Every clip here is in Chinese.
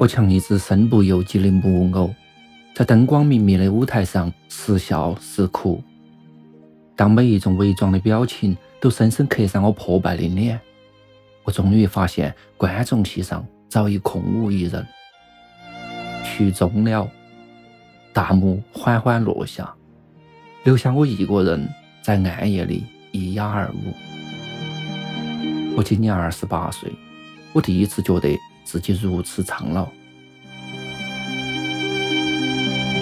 我像一只身不由己的木偶，在灯光明灭的舞台上时笑时哭。当每一种伪装的表情都深深刻上我破败的脸，我终于发现观众席上早已空无一人。曲终了，大幕缓缓落下，留下我一个人在暗夜里一哑而无。我今年二十八岁，我第一次觉得。自己如此苍老，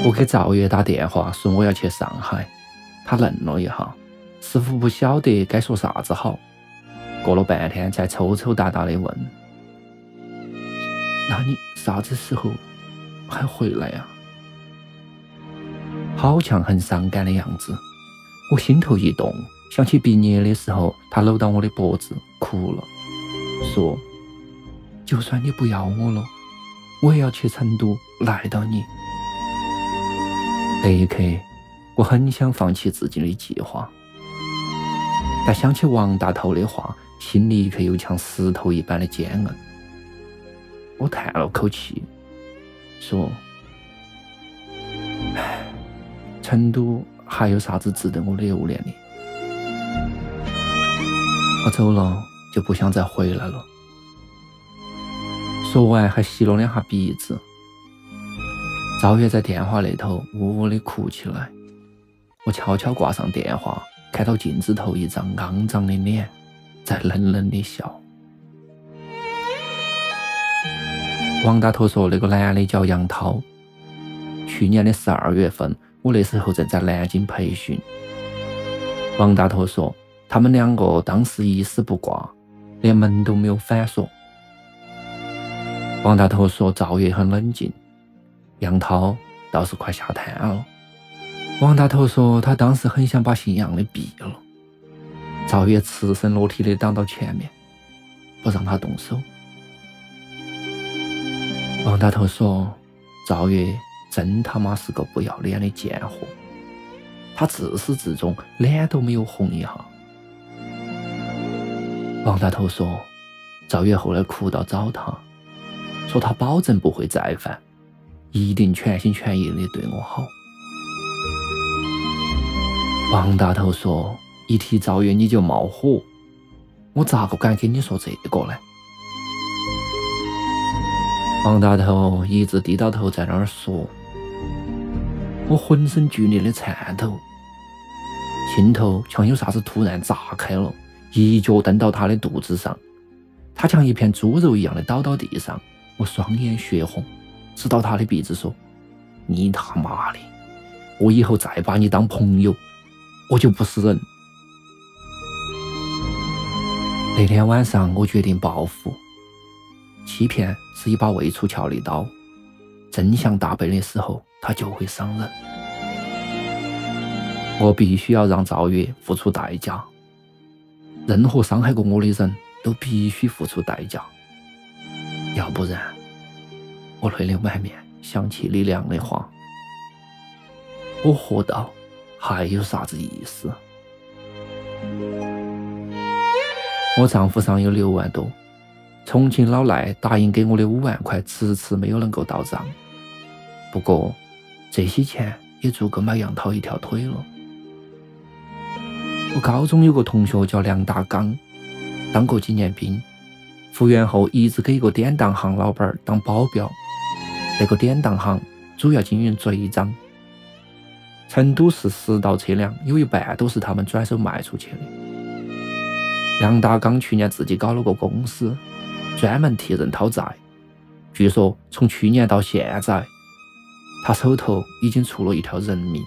我给赵月打电话说我要去上海，他愣了一下，似乎不晓得该说啥子好。过了半天，才抽抽搭搭的问：“那你啥子时候还回来呀？”好像很伤感的样子，我心头一动，想起毕业的时候，他搂到我的脖子哭了，说。就算你不要我了，我也要去成都赖到你。那一刻，我很想放弃自己的计划，但想起王大头的话，心里却又像石头一般的坚硬。我叹了口气，说：“唉，成都还有啥子值得我留恋的？我走了就不想再回来了。”说完，还吸了两下鼻子。赵月在电话那头呜呜的哭起来。我悄悄挂上电话，看到镜子头一张肮脏的脸在冷冷的笑。王大头说：“那个男的叫杨涛。去年的十二月份，我那时候正在南京培训。”王大头说：“他们两个当时一丝不挂，连门都没有反锁。”王大头说：“赵月很冷静，杨涛倒是快吓瘫了。”王大头说：“他当时很想把姓杨的毙了。”赵月赤身裸体的挡到前面，不让他动手。王大头说：“赵月真他妈是个不要脸的贱货，他自始至终脸都没有红一下。”王大头说：“赵月后来哭到找他。”说他保证不会再犯，一定全心全意的对我好。王大头说：“一提赵月你就冒火，我咋个敢跟你说这个呢？”王大头一直低到头在那儿说，我浑身剧烈的颤抖，心头像有啥子突然炸开了，一脚蹬到他的肚子上，他像一片猪肉一样的倒到地上。我双眼血红，指到他的鼻子说：“你他妈的！我以后再把你当朋友，我就不是人。”那天晚上，我决定报复。欺骗是一把未出鞘的刀，真相大白的时候，它就会伤人。我必须要让赵月付出代价，任何伤害过我的人都必须付出代价。要不然，我泪流满面，想起李良的话：“我活到还有啥子意思？”我账户上有六万多，重庆老赖答应给我的五万块迟迟没有能够到账。不过，这些钱也足够买杨涛一条腿了。我高中有个同学叫梁大刚，当过几年兵。复原后一直给一个典当行老板当保镖，那个典当行主要经营追赃。成都市十道车辆有一半都是他们转手卖出去的。梁大刚去年自己搞了个公司，专门替人讨债。据说从去年到现在，他手头已经出了一条人命。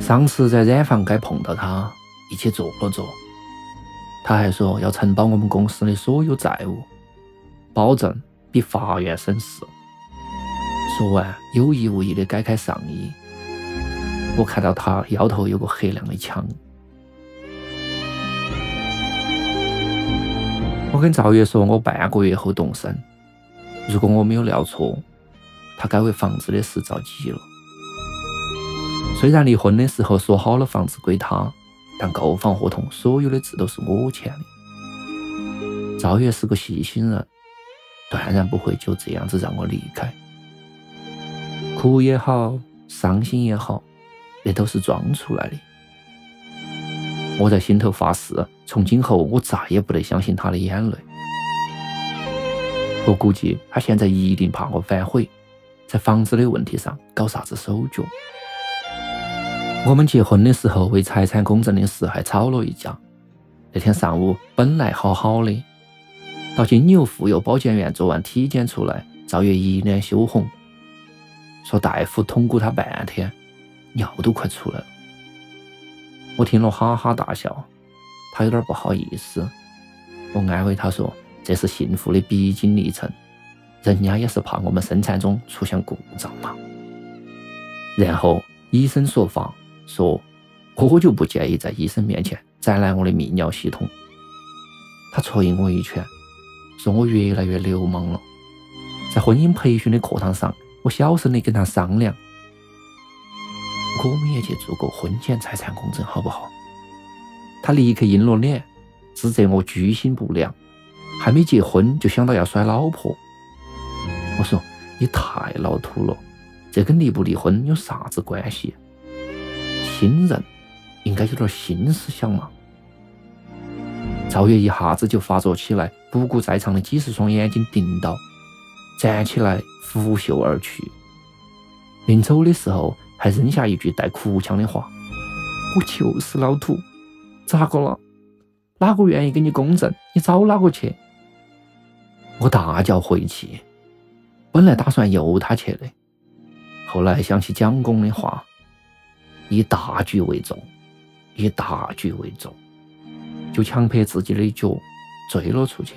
上次在染坊街碰到他，一起坐了坐。他还说要承包我们公司的所有债务，保证比法院省事。说完，有意无意的解开上衣，我看到他腰头有个黑亮的枪。我跟赵月说，我半个月后动身。如果我没有料错，他该为房子的事着急了。虽然离婚的时候说好了房子归他。但购房合同所有的字都是我签的。赵月是个细心人，断然不会就这样子让我离开。哭也好，伤心也好，那都是装出来的。我在心头发誓，从今后我再也不得相信他的眼泪。我估计他现在一定怕我反悔，在房子的问题上搞啥子手脚。我们结婚的时候为财产公证的事还吵了一架。那天上午本来好好的，到金牛妇幼保健院做完体检出来，赵月一脸羞红，说大夫捅咕他半天，尿都快出来了。我听了哈哈大笑，他有点不好意思。我安慰他说：“这是幸福的必经历程，人家也是怕我们生产中出现故障嘛。”然后医生说法。说，我就不介意在医生面前展览我的泌尿系统。他捶我一拳，说我越来越流氓了。在婚姻培训的课堂上，我小声的跟他商量，我们也去做个婚前财产公证，好不好？他立刻阴了脸，指责我居心不良，还没结婚就想到要甩老婆。我说你太老土了，这跟离不离婚有啥子关系？新人应该有点新思想嘛！赵月一下子就发作起来，不顾在场的几十双眼睛盯到，站起来拂袖而去。临走的时候，还扔下一句带哭腔的话：“我就是老土，咋个了？哪个愿意给你公证？你找哪个去？”我大叫晦气，本来打算由他去的，后来想起蒋公的话。以大局为重，以大局为重，就强迫自己的脚追了出去，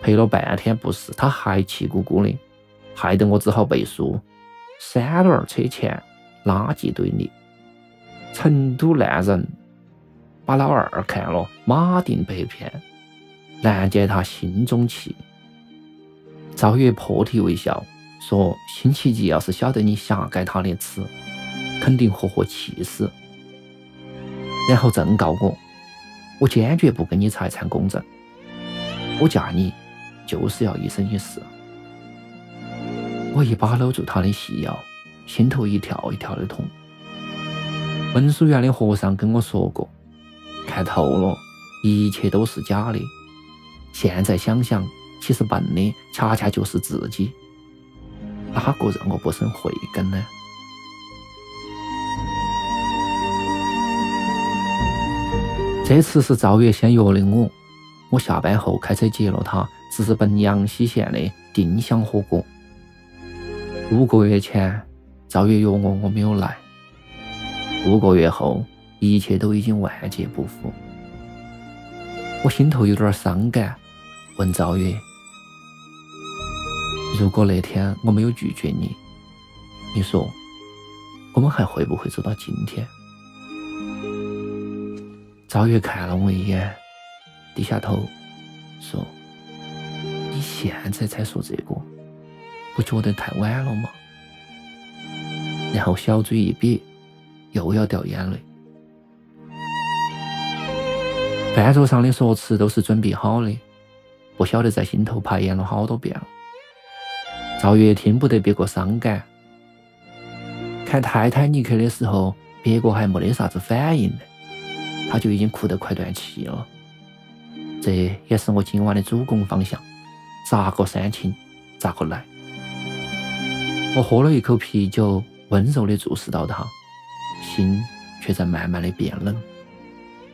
赔了半天不是，他还气鼓鼓的，害得我只好背书：三轮车前垃圾堆里，成都烂人把老二看了马定被骗，难解他心中气。赵月破涕为笑说：“辛弃疾要是晓得你狭改他的词。”肯定活活气死，然后正告我，我坚决不跟你财产公证，我嫁你就是要一生一世。我一把搂住他的细腰，心头一跳一跳的痛。文殊院的和尚跟我说过，看透了，一切都是假的。现在想想，其实笨的恰恰就是自己。哪个让我不生慧根呢？这次是赵月先约的我，我下班后开车接了他，直奔阳西县的丁香火锅。五个月前，赵月约我，我没有来。五个月后，一切都已经万劫不复。我心头有点伤感，问赵月：如果那天我没有拒绝你，你说我们还会不会走到今天？赵月看了我一眼，低下头说：“你现在才说这个，不觉得太晚了吗？”然后小嘴一瘪，又要掉眼泪。饭桌上的说辞都是准备好的，不晓得在心头排演了好多遍了。赵月听不得别个伤感，看《泰坦尼克》的时候，别个还没得啥子反应呢。他就已经哭得快断气了。这也是我今晚的主攻方向，咋个煽情咋个来。我喝了一口啤酒，温柔地注视到他，心却在慢慢的变冷、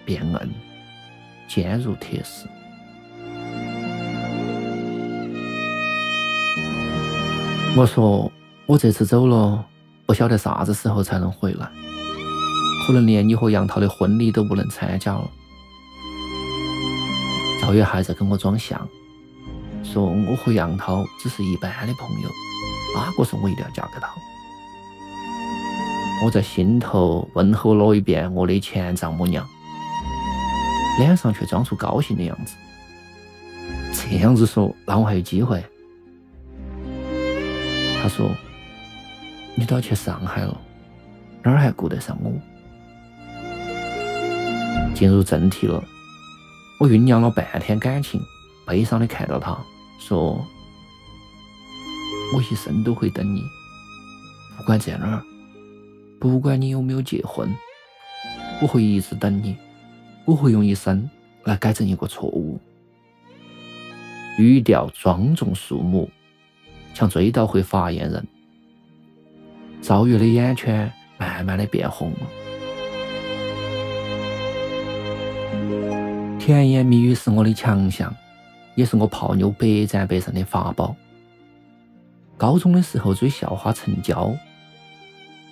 变硬，坚如铁石。我说，我这次走了，不晓得啥子时候才能回来，可能连你和杨涛的婚礼都不能参加了。赵月还在跟我装像，说我和杨涛只是一般的朋友，哪个说我一定要嫁给他？我在心头问候了一遍我的前丈母娘，脸上却装出高兴的样子。这样子说，那我还有机会？他说：“你都要去上海了，哪儿还顾得上我？”进入正题了。我酝酿了半天感情，悲伤的看到他，说：“我一生都会等你，不管在哪儿，不管你有没有结婚，我会一直等你，我会用一生来改正一个错误。”语调庄重肃穆，像追悼会发言人。赵月的眼圈慢慢的变红了。甜言蜜语是我的强项，也是我泡妞百战百胜的法宝。高中的时候追校花陈娇，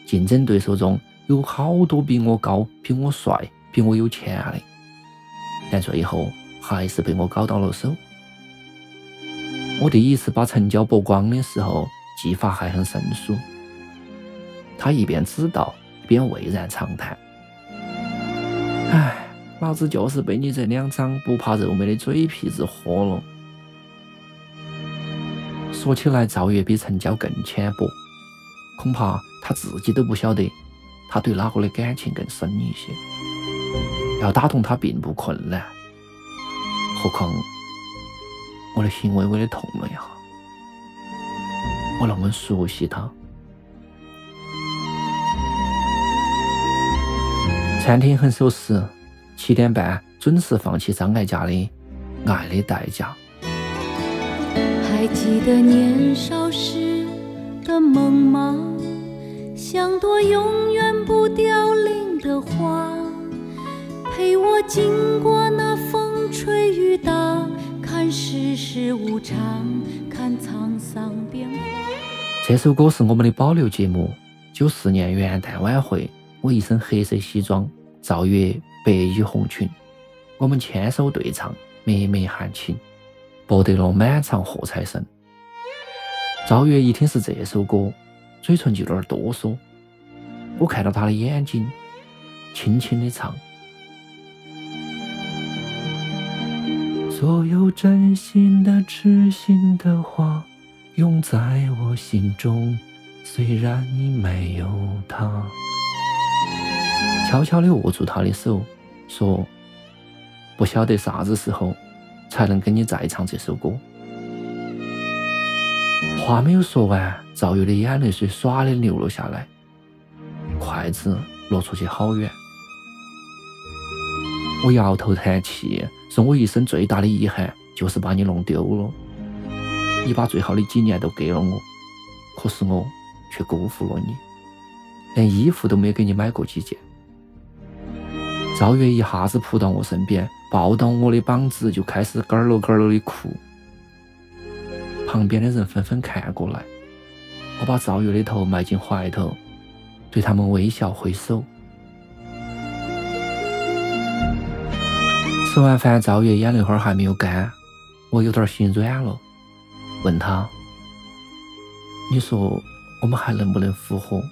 竞争对手中有好多比我高、比我帅、比我有钱的，但最后还是被我搞到了手。我第一次把陈娇剥光的时候，技法还很生疏，他一边指导，一边蔚然长叹：“唉。”老子就是被你这两张不怕肉美的嘴皮子豁了。说起来，赵月比陈娇更浅薄，恐怕他自己都不晓得，他对哪个的感情更深一些。要打动他并不困难，何况我的心微微的痛了一下，我那么熟悉他。餐厅很守时。七点半准时放弃张艾嘉的《爱的代价》。还记得年少时的梦吗？像朵永远不凋零的花，陪我经过那风吹雨打，看世事无常，看沧桑变化。这首歌是我们的保留节目。九四年元旦晚会，我一身黑色西装，赵月。白衣红裙，我们牵手对唱，脉脉含情，博得了满场喝彩声。赵月一听是这首歌，嘴唇就有点哆嗦。我看到他的眼睛，轻轻的唱：所有真心的、痴心的话，永在我心中，虽然你没有他。悄悄地握住他的手。说不晓得啥子时候才能跟你再唱这首歌。话没有说完，赵月的眼泪水唰的流了下来，筷子落出去好远。我摇头叹气，说我一生最大的遗憾就是把你弄丢了。你把最好的几年都给了我，可是我却辜负了你，连衣服都没给你买过几件。赵月一下子扑到我身边，抱到我的膀子，就开始咯咯咯咯的哭。旁边的人纷纷看过来，我把赵月的头埋进怀头，对他们微笑挥手。吃完饭，赵月眼泪花还没有干，我有点心软了，问他：“你说我们还能不能复合，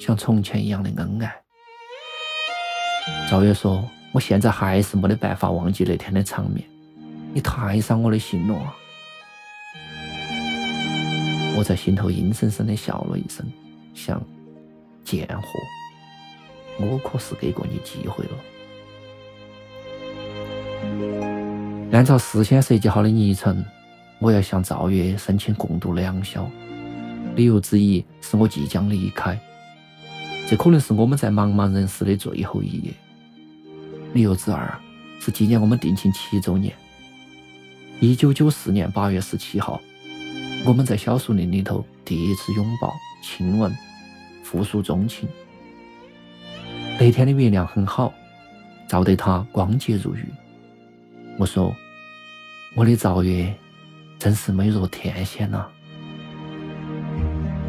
像从前一样的恩爱？”赵月说：“我现在还是没得办法忘记那天的场面，你太伤我的心了。”我在心头阴森森的笑了一声，想：贱货，我可是给过你机会了。按照事先设计好的昵称，我要向赵月申请共度良宵，理由之一是我即将离开。这可能是我们在茫茫人世的最后一夜。理由之二是纪念我们定亲七周年。一九九四年八月十七号，我们在小树林里头第一次拥抱、亲吻，互诉衷情。那天的月亮很好，照得他光洁如玉。我说：“我的赵月真是美若天仙呐。”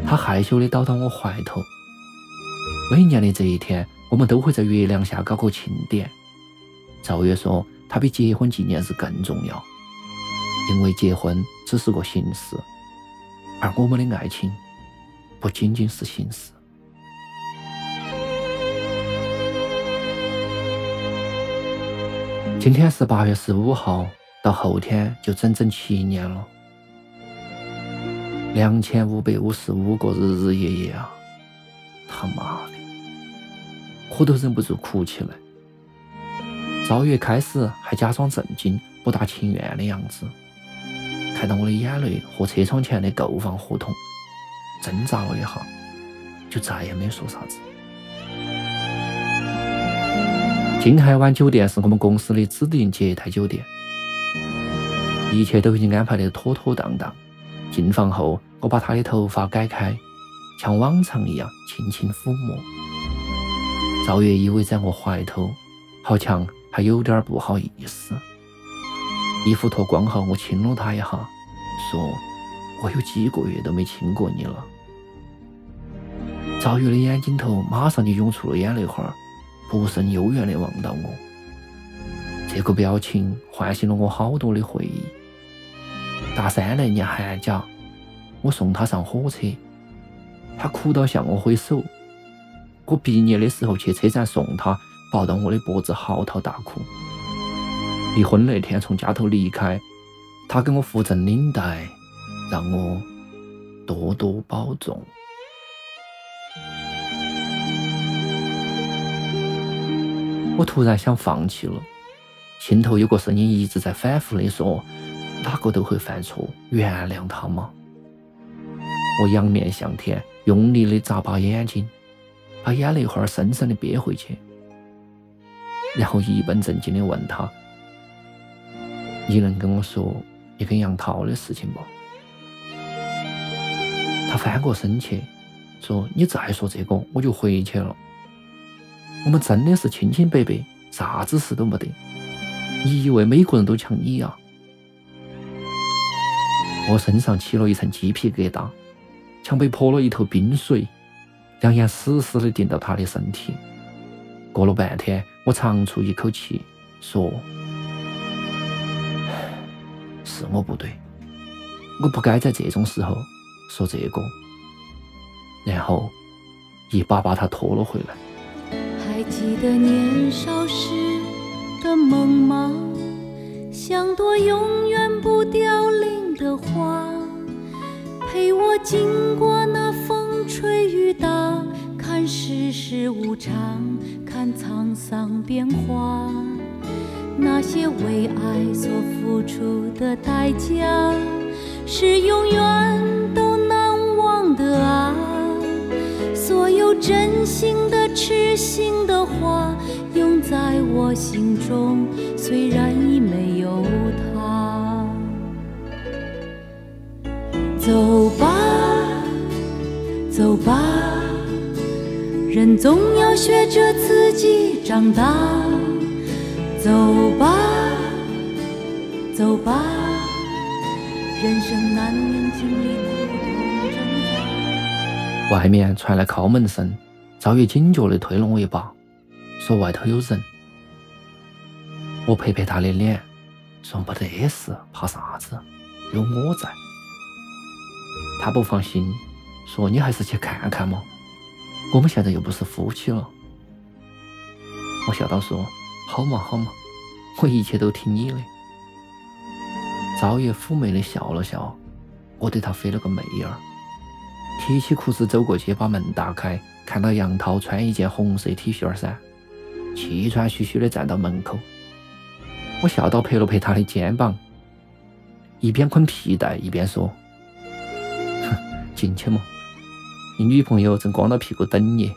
他害羞地倒到我怀头。每年的这一天，我们都会在月亮下搞个庆典。赵月说：“他比结婚纪念日更重要，因为结婚只是个形式，而我们的爱情不仅仅是形式。”今天是八月十五号，到后天就整整七年了，两千五百五十五个日日夜夜啊！他妈的，我都忍不住哭起来。赵月开始还假装震惊、不大情愿的样子，看到我的眼泪和车窗前的购房合同，挣扎了一下，就再也没说啥子。金海湾酒店是我们公司的指定接待酒店，一切都已经安排得妥妥当当。进房后，我把他的头发改开，像往常一样轻轻抚摸。赵月依偎在我怀头，好像还有点不好意思。衣服脱光后，我亲了他一下，说：“我有几个月都没亲过你了。”赵月的眼睛头马上就涌出了眼泪花。不胜幽怨地望到我，这个表情唤醒了我好多的回忆。大三那年寒假，我送他上火车，他哭到向我挥手。我毕业的时候去车站送他，抱到我的脖子嚎啕大哭。离婚那天从家头离开，他给我扶正领带，让我多多保重。我突然想放弃了，心头有个声音一直在反复的说：“哪个都会犯错，原谅他吗？”我仰面向天，用力的眨巴眼睛，把眼泪花深深的憋回去，然后一本正经的问他：“你能跟我说你跟杨涛的事情不？”他翻过身去，说：“你再说这个，我就回去了。”我们真的是清清白白，啥子事都没得。你以为每个人都像你呀？我身上起了一层鸡皮疙瘩，像被泼了一头冰水，两眼死死地盯到他的身体。过了半天，我长出一口气，说：“是我不对，我不该在这种时候说这个。”然后一把把他拖了回来。还记得年少时的梦吗？像朵永远不凋零的花，陪我经过吹雨打，看世事无常，看沧桑变化。那些为爱所付出的代价，是永远都难忘的啊！所有真心的、痴心的话，永。在我心中，虽然已总要学着自己长大。走吧，走吧，人生难免经历苦痛挣扎。外面传来敲门声，赵月警觉地推了我一把。说外头有人，我拍拍他的脸，说没得事，怕啥子？有我在。他不放心，说你还是去看看嘛，我们现在又不是夫妻了。我笑道说好嘛好嘛，我一切都听你的。赵爷妩媚的笑了笑，我对他飞了个媚眼儿，提起裤子走过去，把门打开，看到杨涛穿一件红色 T 恤衫。气喘吁吁的站到门口，我笑道拍了拍他的肩膀，一边捆皮带一边说：“哼，进去嘛，你女朋友正光着屁股等你。”